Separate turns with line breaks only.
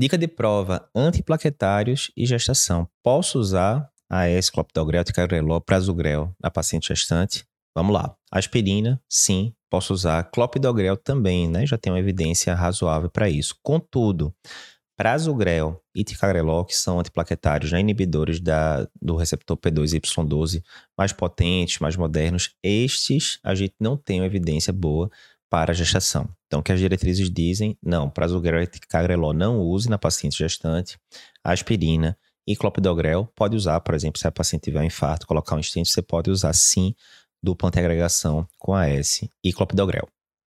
Dica de prova: antiplaquetários e gestação. Posso usar AS, clopidogrel, ticagrelol, prasugrel na paciente gestante? Vamos lá. Aspirina, sim, posso usar. Clopidogrel também, né? Já tem uma evidência razoável para isso. Contudo, prasugrel e ticagrelol, que são antiplaquetários, né, inibidores da, do receptor P2Y12, mais potentes, mais modernos, estes a gente não tem uma evidência boa para a gestação. Então, o que as diretrizes dizem, não, prasugrel e ticagrelol não use na paciente gestante, aspirina e clopidogrel pode usar, por exemplo, se a paciente tiver um infarto, colocar um stent, você pode usar sim dupla antiagregação com AS e clopidogrel.